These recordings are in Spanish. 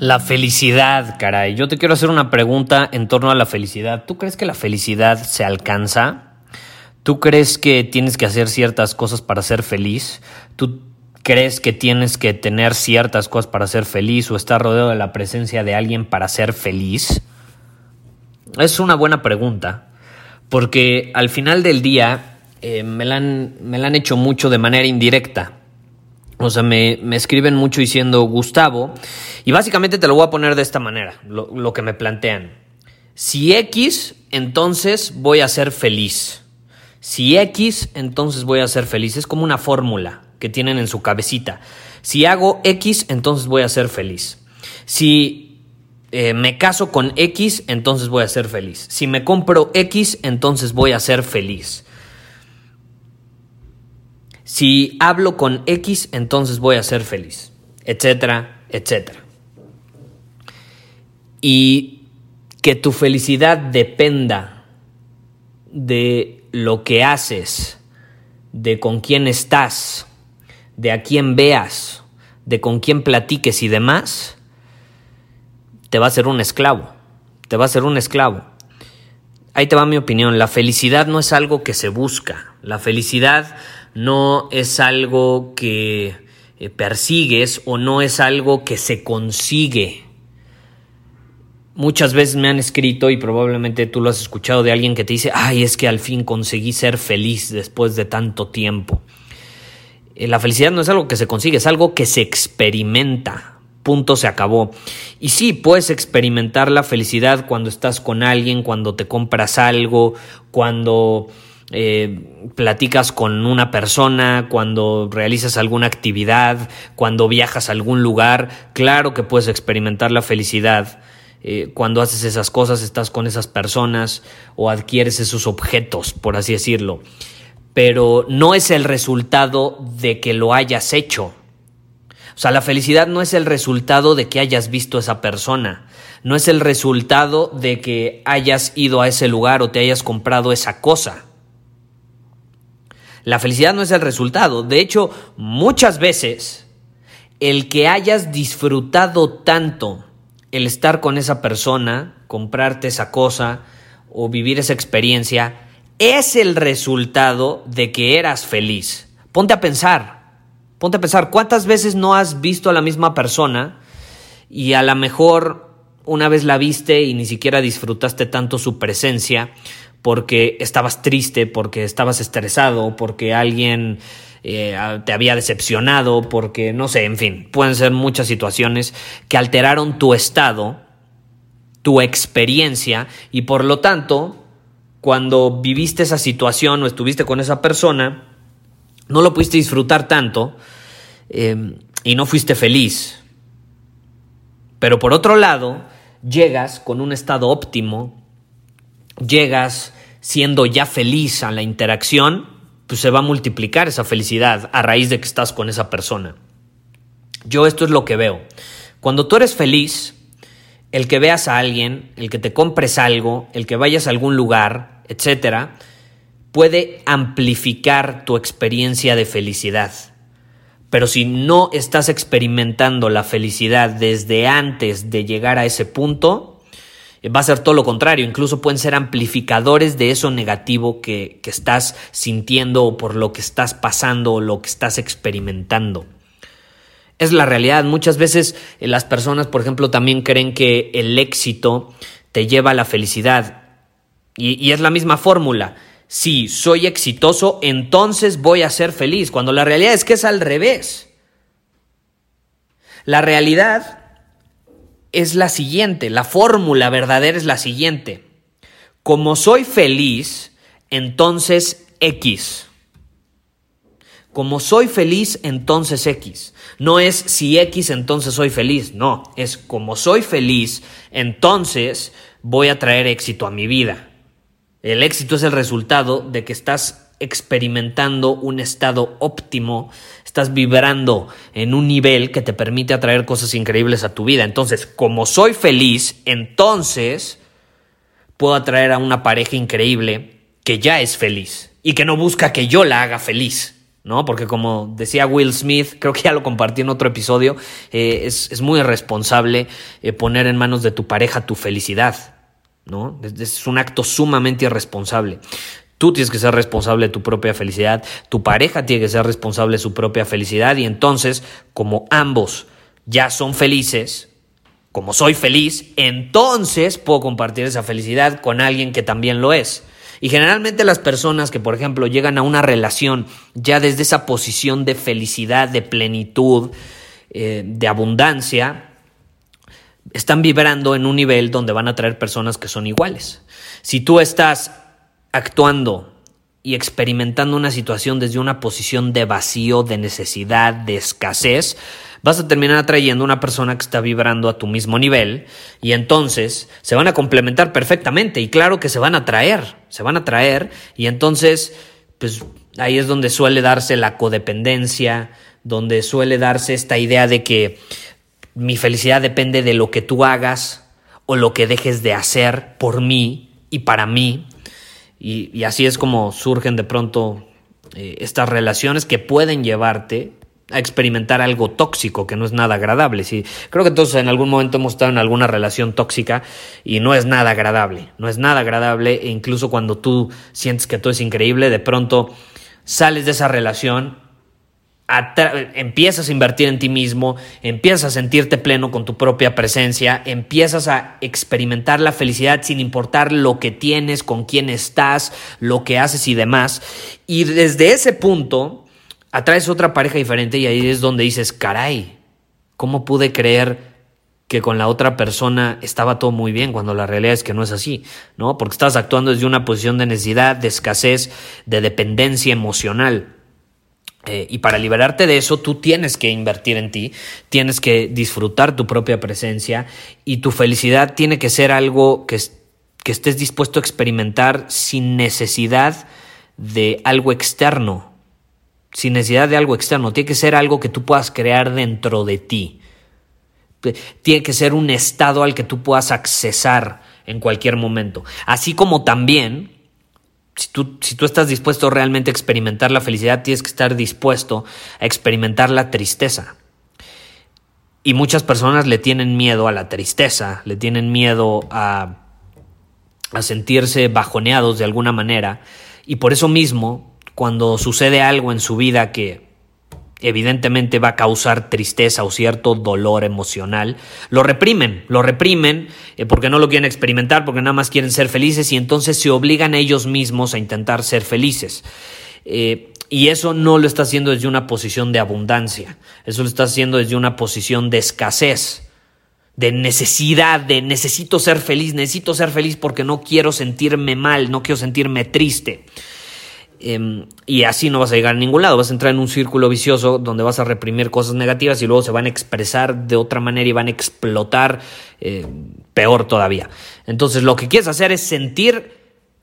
La felicidad, caray. Yo te quiero hacer una pregunta en torno a la felicidad. ¿Tú crees que la felicidad se alcanza? ¿Tú crees que tienes que hacer ciertas cosas para ser feliz? ¿Tú crees que tienes que tener ciertas cosas para ser feliz o estar rodeado de la presencia de alguien para ser feliz? Es una buena pregunta, porque al final del día eh, me, han, me la han hecho mucho de manera indirecta. O sea, me, me, escriben mucho diciendo Gustavo, y básicamente te lo voy a poner de esta manera, lo, lo, que me plantean. Si X, entonces voy a ser feliz. Si X, entonces voy a ser feliz. Es como una fórmula que tienen en su cabecita. Si hago X, entonces voy a ser feliz. Si eh, me caso con X, entonces voy a ser feliz. Si me compro X, entonces voy a ser feliz. Si hablo con X, entonces voy a ser feliz, etcétera, etcétera. Y que tu felicidad dependa de lo que haces, de con quién estás, de a quién veas, de con quién platiques y demás, te va a ser un esclavo, te va a ser un esclavo. Ahí te va mi opinión, la felicidad no es algo que se busca, la felicidad no es algo que eh, persigues o no es algo que se consigue. Muchas veces me han escrito y probablemente tú lo has escuchado de alguien que te dice, ay, es que al fin conseguí ser feliz después de tanto tiempo. Eh, la felicidad no es algo que se consigue, es algo que se experimenta. Punto se acabó. Y sí, puedes experimentar la felicidad cuando estás con alguien, cuando te compras algo, cuando eh, platicas con una persona, cuando realizas alguna actividad, cuando viajas a algún lugar, claro que puedes experimentar la felicidad. Eh, cuando haces esas cosas, estás con esas personas o adquieres esos objetos, por así decirlo. Pero no es el resultado de que lo hayas hecho. O sea, la felicidad no es el resultado de que hayas visto a esa persona, no es el resultado de que hayas ido a ese lugar o te hayas comprado esa cosa. La felicidad no es el resultado. De hecho, muchas veces el que hayas disfrutado tanto el estar con esa persona, comprarte esa cosa o vivir esa experiencia, es el resultado de que eras feliz. Ponte a pensar, ponte a pensar, ¿cuántas veces no has visto a la misma persona y a lo mejor una vez la viste y ni siquiera disfrutaste tanto su presencia porque estabas triste, porque estabas estresado, porque alguien eh, te había decepcionado, porque no sé, en fin, pueden ser muchas situaciones que alteraron tu estado, tu experiencia y por lo tanto, cuando viviste esa situación o estuviste con esa persona, no lo pudiste disfrutar tanto eh, y no fuiste feliz. Pero por otro lado, llegas con un estado óptimo, llegas siendo ya feliz a la interacción, pues se va a multiplicar esa felicidad a raíz de que estás con esa persona. Yo esto es lo que veo. Cuando tú eres feliz, el que veas a alguien, el que te compres algo, el que vayas a algún lugar, etcétera, puede amplificar tu experiencia de felicidad. Pero si no estás experimentando la felicidad desde antes de llegar a ese punto, va a ser todo lo contrario, incluso pueden ser amplificadores de eso negativo que, que estás sintiendo o por lo que estás pasando o lo que estás experimentando. Es la realidad. Muchas veces eh, las personas, por ejemplo, también creen que el éxito te lleva a la felicidad. Y, es la misma fórmula. Si soy exitoso, entonces voy a ser feliz, cuando la realidad es que es al revés. La realidad es la siguiente, la fórmula verdadera es la siguiente. Como soy feliz, entonces X. Como soy feliz, entonces X. No es si X, entonces soy feliz. No, es como soy feliz, entonces voy a traer éxito a mi vida. El éxito es el resultado de que estás experimentando un estado óptimo, estás vibrando en un nivel que te permite atraer cosas increíbles a tu vida. Entonces, como soy feliz, entonces puedo atraer a una pareja increíble que ya es feliz y que no busca que yo la haga feliz. ¿no? Porque como decía Will Smith, creo que ya lo compartí en otro episodio, eh, es, muy irresponsable eh, poner en manos de tu pareja tu felicidad, ¿no? Es, un acto sumamente irresponsable. Tú tienes que ser responsable de tu propia felicidad, tu pareja tiene que ser responsable de su propia felicidad y entonces, como ambos ya son felices, como soy feliz, entonces puedo compartir esa felicidad con alguien que también lo es. Y generalmente las personas que, por ejemplo, llegan a una relación ya desde esa posición de felicidad, de plenitud, eh, de abundancia, están vibrando en un nivel donde van a traer personas que son iguales. Si tú estás actuando y experimentando una situación desde una posición de vacío, de necesidad, de escasez, vas a terminar atrayendo una persona que está vibrando a tu mismo nivel y entonces se van a complementar perfectamente y claro que se van a atraer, se van a atraer y entonces pues ahí es donde suele darse la codependencia, donde suele darse esta idea de que mi felicidad depende de lo que tú hagas o lo que dejes de hacer por mí y para mí. Y, así es como surgen de pronto eh, estas relaciones que pueden llevarte a experimentar algo tóxico que no es nada agradable. Sí, creo que todos en algún momento hemos estado en alguna relación tóxica y no es nada agradable, no es nada agradable e incluso cuando tú sientes que todo es increíble, de pronto sales de esa relación, empiezas a invertir en ti mismo, empiezas a sentirte pleno con tu propia presencia, empiezas a experimentar la felicidad sin importar lo que tienes, con quién estás, lo que haces y demás. Y desde ese punto atraes otra pareja diferente y ahí es donde dices, caray, ¿cómo pude creer que con la otra persona estaba todo muy bien cuando la realidad es que no es así, ¿no? Porque estás actuando desde una posición de necesidad, de escasez, de dependencia emocional. Eh, y para liberarte de eso, tú tienes que invertir en ti, tienes que disfrutar tu propia presencia y tu felicidad tiene que ser algo que, que estés dispuesto a experimentar sin necesidad de algo externo, sin necesidad de algo externo, tiene que ser algo que tú puedas crear dentro de ti. Tiene que ser un estado al que tú puedas accesar en cualquier momento. Así como también, si tú, si tú estás dispuesto realmente a experimentar la felicidad, tienes que estar dispuesto a experimentar la tristeza. Y muchas personas le tienen miedo a la tristeza, le tienen miedo a, a sentirse bajoneados de alguna manera. Y por eso mismo cuando sucede algo en su vida que evidentemente va a causar tristeza o cierto dolor emocional, lo reprimen, lo reprimen eh, porque no lo quieren experimentar, porque nada más quieren ser felices y entonces se obligan a ellos mismos a intentar ser felices. Eh, y eso no lo está haciendo desde una posición de abundancia, eso lo está haciendo desde una posición de escasez, de necesidad, de necesito ser feliz, necesito ser feliz porque no quiero sentirme mal, no quiero sentirme triste. Em, y así no vas a llegar a ningún lado, vas a entrar en un círculo vicioso donde vas a reprimir cosas negativas y luego se van a expresar de otra manera y van a explotar eh, peor todavía. Entonces lo que quieres hacer es sentir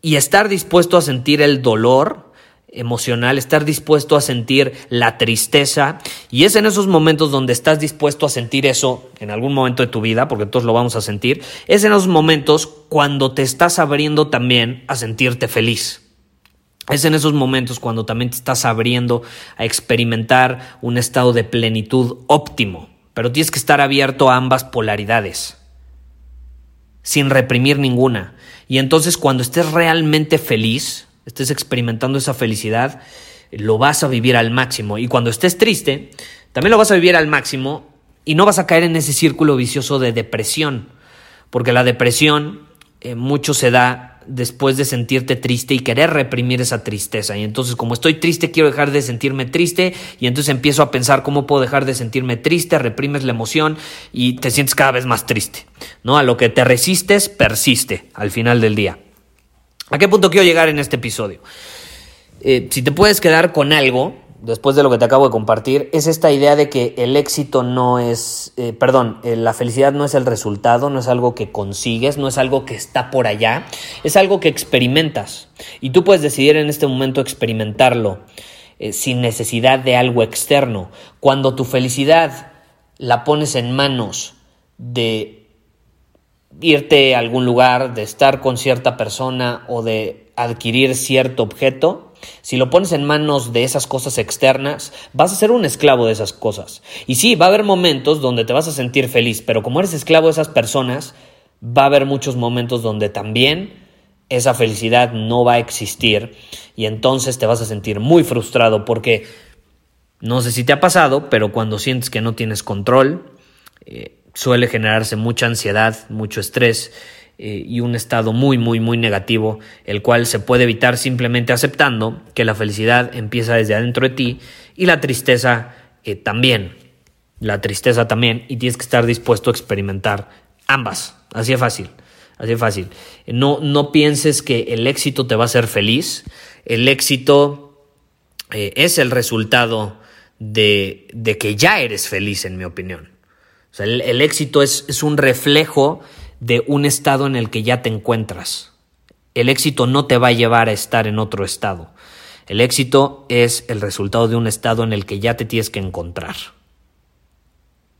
y estar dispuesto a sentir el dolor emocional, estar dispuesto a sentir la tristeza y es en esos momentos donde estás dispuesto a sentir eso en algún momento de tu vida, porque todos lo vamos a sentir, es en esos momentos cuando te estás abriendo también a sentirte feliz. Es en esos momentos cuando también te estás abriendo a experimentar un estado de plenitud óptimo, pero tienes que estar abierto a ambas polaridades, sin reprimir ninguna. Y entonces cuando estés realmente feliz, estés experimentando esa felicidad, lo vas a vivir al máximo. Y cuando estés triste, también lo vas a vivir al máximo y no vas a caer en ese círculo vicioso de depresión, porque la depresión eh, mucho se da después de sentirte triste y querer reprimir esa tristeza. Y entonces como estoy triste, quiero dejar de sentirme triste y entonces empiezo a pensar cómo puedo dejar de sentirme triste, reprimes la emoción y te sientes cada vez más triste. ¿no? A lo que te resistes, persiste al final del día. ¿A qué punto quiero llegar en este episodio? Eh, si te puedes quedar con algo, después de lo que te acabo de compartir, es esta idea de que el éxito no es, eh, perdón, eh, la felicidad no es el resultado, no es algo que consigues, no es algo que está por allá, es algo que experimentas. Y tú puedes decidir en este momento experimentarlo eh, sin necesidad de algo externo. Cuando tu felicidad la pones en manos de irte a algún lugar, de estar con cierta persona o de adquirir cierto objeto, si lo pones en manos de esas cosas externas, vas a ser un esclavo de esas cosas. Y sí, va a haber momentos donde te vas a sentir feliz, pero como eres esclavo de esas personas, va a haber muchos momentos donde también esa felicidad no va a existir y entonces te vas a sentir muy frustrado porque no sé si te ha pasado, pero cuando sientes que no tienes control, eh, suele generarse mucha ansiedad, mucho estrés eh, y un estado muy, muy, muy negativo, el cual se puede evitar simplemente aceptando que la felicidad empieza desde adentro de ti y la tristeza eh, también. La tristeza también, y tienes que estar dispuesto a experimentar ambas. Así de fácil. Así fácil. No, no pienses que el éxito te va a hacer feliz. El éxito eh, es el resultado de, de, que ya eres feliz, en mi opinión. O sea, el, el éxito es, es un reflejo de un estado en el que ya te encuentras. El éxito no te va a llevar a estar en otro estado. El éxito es el resultado de un estado en el que ya te tienes que encontrar.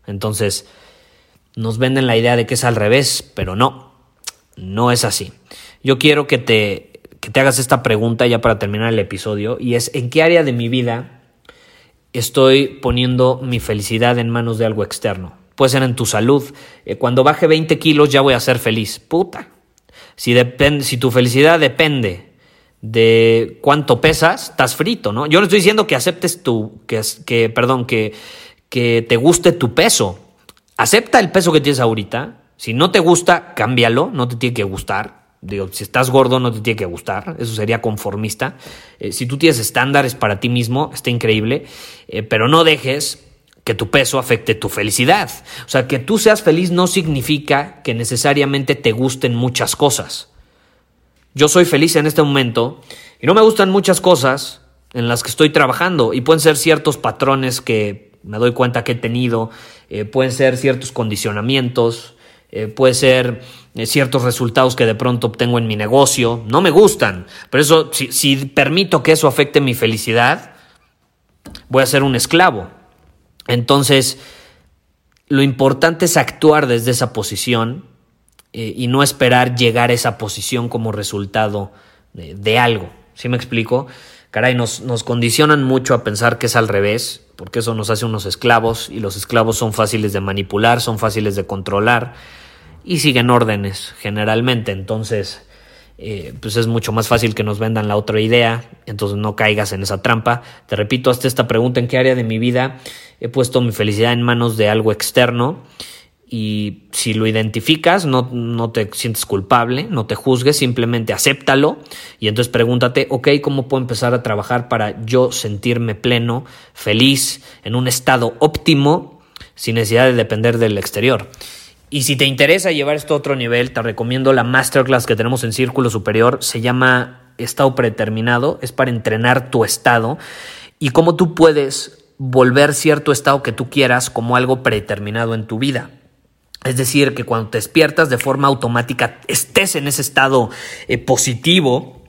Entonces, nos venden la idea de que es al revés, pero no, no es así. Yo quiero que te, que te hagas esta pregunta ya para terminar el episodio y es ¿en qué área de mi vida estoy poniendo mi felicidad en manos de algo externo? Puede ser en tu salud. Eh, cuando baje 20 kilos ya voy a ser feliz. Puta. Si, si tu felicidad depende de cuánto pesas, estás frito, ¿no? Yo no estoy diciendo que aceptes tu, que, que perdón, que, que te guste tu peso. Acepta el peso que tienes ahorita. Si no te gusta, cámbialo, no te tiene que gustar. Digo, si estás gordo no te tiene que gustar, eso sería conformista. Eh, si tú tienes estándares para ti mismo, está increíble, eh, pero no dejes que tu peso afecte tu felicidad. O sea, que tú seas feliz no significa que necesariamente te gusten muchas cosas. Yo soy feliz en este momento y no me gustan muchas cosas en las que estoy trabajando y pueden ser ciertos patrones que me doy cuenta que he tenido, eh, pueden ser ciertos condicionamientos, eh, puede ser eh, ciertos resultados que de pronto obtengo en mi negocio, no me gustan, pero eso, si, si permito que eso afecte mi felicidad, voy a ser un esclavo. Entonces, lo importante es actuar desde esa posición eh, y no esperar llegar a esa posición como resultado de, algo. ¿Sí me explico? Caray, nos, nos, condicionan mucho a pensar que es al revés, porque eso nos hace unos esclavos y los esclavos son fáciles de manipular, son fáciles de controlar y siguen órdenes generalmente. Entonces, eh, pues es mucho más fácil que nos vendan la otra idea, entonces no caigas en esa trampa. Te repito, hasta esta pregunta, ¿en qué área de mi vida he puesto mi felicidad en manos de algo externo? Y si lo identificas, no, no te sientes culpable, no te juzgues, simplemente acéptalo y entonces pregúntate, ok, ¿cómo puedo empezar a trabajar para yo sentirme pleno, feliz, en un estado óptimo, sin necesidad de depender del exterior? Y si te interesa llevar esto a otro nivel, te recomiendo la masterclass que tenemos en Círculo Superior. Se llama Estado Predeterminado. Es para entrenar tu estado y cómo tú puedes volver cierto estado que tú quieras como algo predeterminado en tu vida. Es decir, que cuando te despiertas de forma automática estés en ese estado eh, positivo,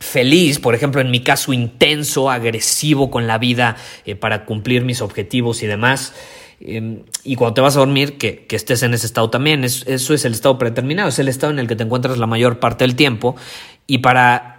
feliz, por ejemplo, en mi caso intenso, agresivo con la vida eh, para cumplir mis objetivos y demás. Em, y cuando te vas a dormir, que, estés en ese estado también. eso es el estado predeterminado, es el estado en el que te encuentras la mayor parte del tiempo. Y para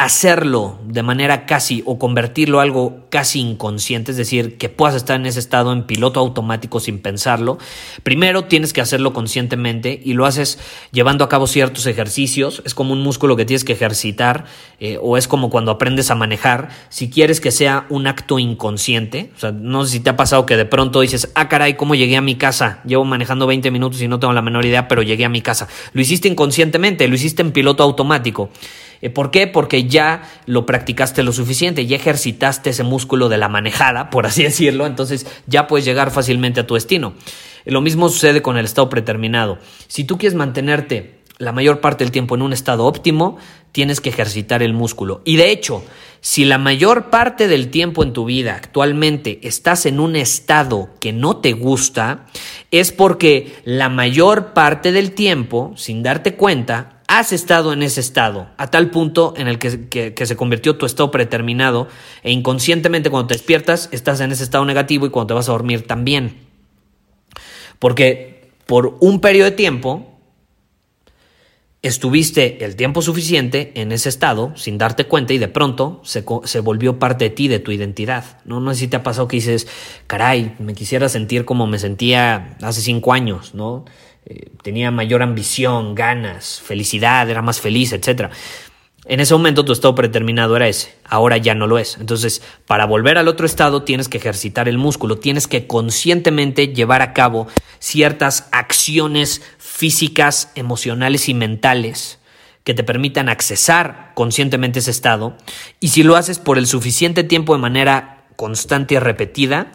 hacerlo de manera casi o convertirlo a algo casi inconsciente, es decir, que puedas estar en ese estado en piloto automático sin pensarlo, primero tienes que hacerlo conscientemente y lo haces llevando a cabo ciertos ejercicios. Es como un músculo que tienes que ejercitar eh, o es como cuando aprendes a manejar. Si quieres que sea un acto inconsciente, o sea, no sé si te ha pasado que de pronto dices, ah, caray, ¿cómo llegué a mi casa? Llevo manejando 20 minutos y no tengo la menor idea, pero llegué a mi casa. Lo hiciste inconscientemente, lo hiciste en piloto automático. Eh, ¿Por qué? Porque ya lo practicaste lo suficiente, ya ejercitaste ese músculo de la manejada, por así decirlo, entonces ya puedes llegar fácilmente a tu destino. Eh, lo mismo sucede con el estado preterminado. Si tú quieres mantenerte la mayor parte del tiempo en un estado óptimo, tienes que ejercitar el músculo. Y de hecho, si la mayor parte del tiempo en tu vida actualmente estás en un estado que no te gusta, es porque la mayor parte del tiempo, sin darte cuenta, has estado en ese estado, a tal punto en el que, se convirtió tu estado predeterminado e inconscientemente cuando te despiertas estás en ese estado negativo y cuando te vas a dormir también. Porque por un periodo de tiempo estuviste el tiempo suficiente en ese estado sin darte cuenta y de pronto se, se, volvió parte de ti, de tu identidad. ¿no? no sé si te ha pasado que dices, caray, me quisiera sentir como me sentía hace cinco años, ¿no? Eh, tenía mayor ambición, ganas, felicidad, era más feliz, etc. En ese momento tu estado predeterminado era ese, ahora ya no lo es. Entonces, para volver al otro estado tienes que ejercitar el músculo, tienes que conscientemente llevar a cabo ciertas acciones físicas, emocionales y mentales que te permitan accesar conscientemente ese estado. Y si lo haces por el suficiente tiempo de manera constante y repetida,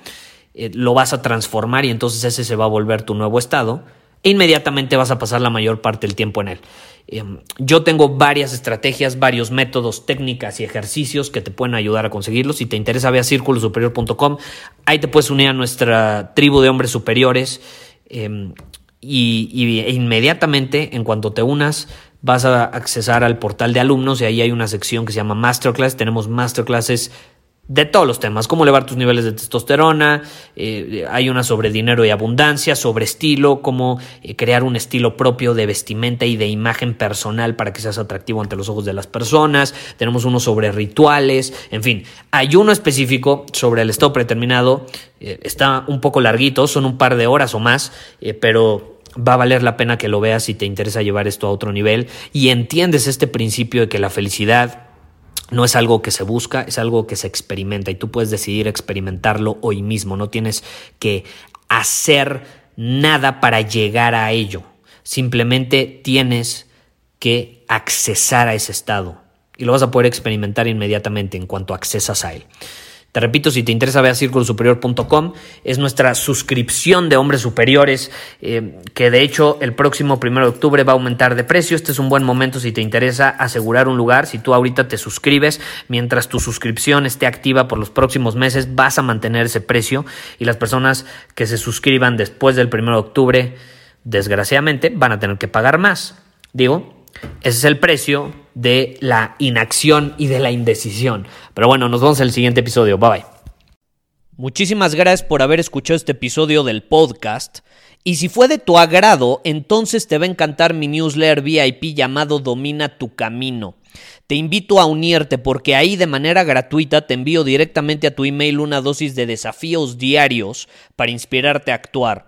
eh, lo vas a transformar y entonces ese se va a volver tu nuevo estado e inmediatamente vas a pasar la mayor parte del tiempo en él. Em, yo tengo varias estrategias, varios métodos, técnicas y ejercicios que te pueden ayudar a conseguirlo. Si te interesa, ve a círculosuperior.com. Ahí te puedes unir a nuestra tribu de hombres superiores. Em, y, inmediatamente, en cuanto te unas, vas a accesar al portal de alumnos y ahí hay una sección que se llama Masterclass. Tenemos masterclasses de todos los temas, cómo elevar tus niveles de testosterona, eh, hay una sobre dinero y abundancia, sobre estilo, cómo eh, crear un estilo propio de vestimenta y de imagen personal para que seas atractivo ante los ojos de las personas, tenemos uno sobre rituales, en fin, hay uno específico sobre el estado predeterminado, eh, está un poco larguito, son un par de horas o más, pero va a valer la pena que lo veas si te interesa llevar esto a otro nivel y entiendes este principio de que la felicidad no es algo que se busca, es algo que se experimenta y tú puedes decidir experimentarlo hoy mismo. No tienes que hacer nada para llegar a ello. Simplemente tienes que accesar a ese estado y lo vas a poder experimentar inmediatamente en cuanto accesas a él. Te repito, si te interesa, ve a círculosuperior.com. Es nuestra suscripción de hombres superiores, eh, que de hecho el próximo primero de octubre va a aumentar de precio. Este es un buen momento si te interesa asegurar un lugar. Si tú ahorita te suscribes, mientras tu suscripción esté activa por los próximos meses, vas a mantener ese precio. Y las personas que se suscriban después del primero de octubre, desgraciadamente, van a tener que pagar más. Digo, ese es el precio de la inacción y de la indecisión. Pero bueno, nos vemos en el siguiente episodio. Bye bye. Muchísimas gracias por haber escuchado este episodio del podcast. Y si fue de tu agrado, entonces te va a encantar mi newsletter VIP llamado Domina tu Camino. Te invito a unirte porque ahí de manera gratuita te envío directamente a tu email una dosis de desafíos diarios para inspirarte a actuar.